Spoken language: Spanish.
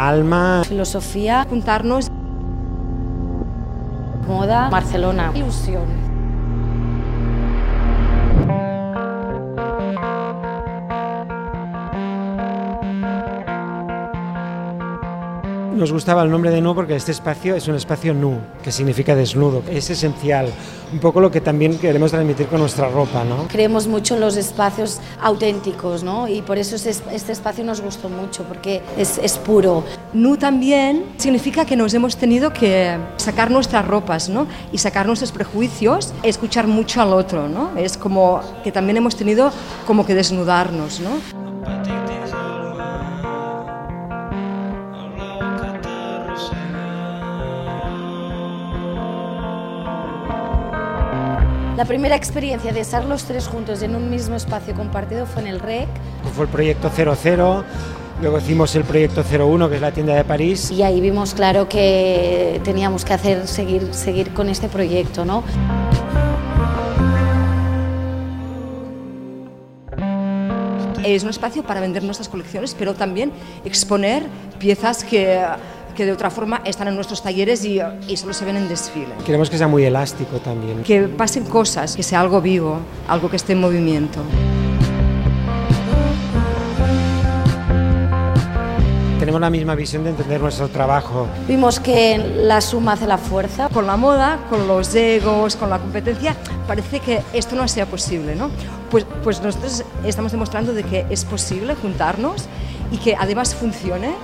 Alma, Filosofía, juntarnos, moda, Barcelona, ilusión. Nos gustaba el nombre de Nu porque este espacio es un espacio nu, que significa desnudo. Es esencial, un poco lo que también queremos transmitir con nuestra ropa, ¿no? Creemos mucho en los espacios auténticos, ¿no? Y por eso este espacio nos gustó mucho, porque es, es puro. Nu también significa que nos hemos tenido que sacar nuestras ropas, ¿no? Y sacar nuestros prejuicios, escuchar mucho al otro, ¿no? Es como que también hemos tenido como que desnudarnos, ¿no? La primera experiencia de estar los tres juntos en un mismo espacio compartido fue en el REC. Fue el proyecto 00, luego hicimos el proyecto 01, que es la tienda de París. Y ahí vimos claro que teníamos que hacer, seguir, seguir con este proyecto, ¿no? Es un espacio para vender nuestras colecciones, pero también exponer piezas que que de otra forma están en nuestros talleres y, y, solo se ven en desfile. Queremos que sea muy elástico también. Que pasen cosas, que sea algo vivo, algo que esté en movimiento. Tenemos la misma visión de entender nuestro trabajo. Vimos que la suma hace la fuerza. Con la moda, con los egos, con la competencia, parece que esto no sea posible, ¿no? Pues, pues nosotros estamos demostrando de que es posible juntarnos y que además funcione.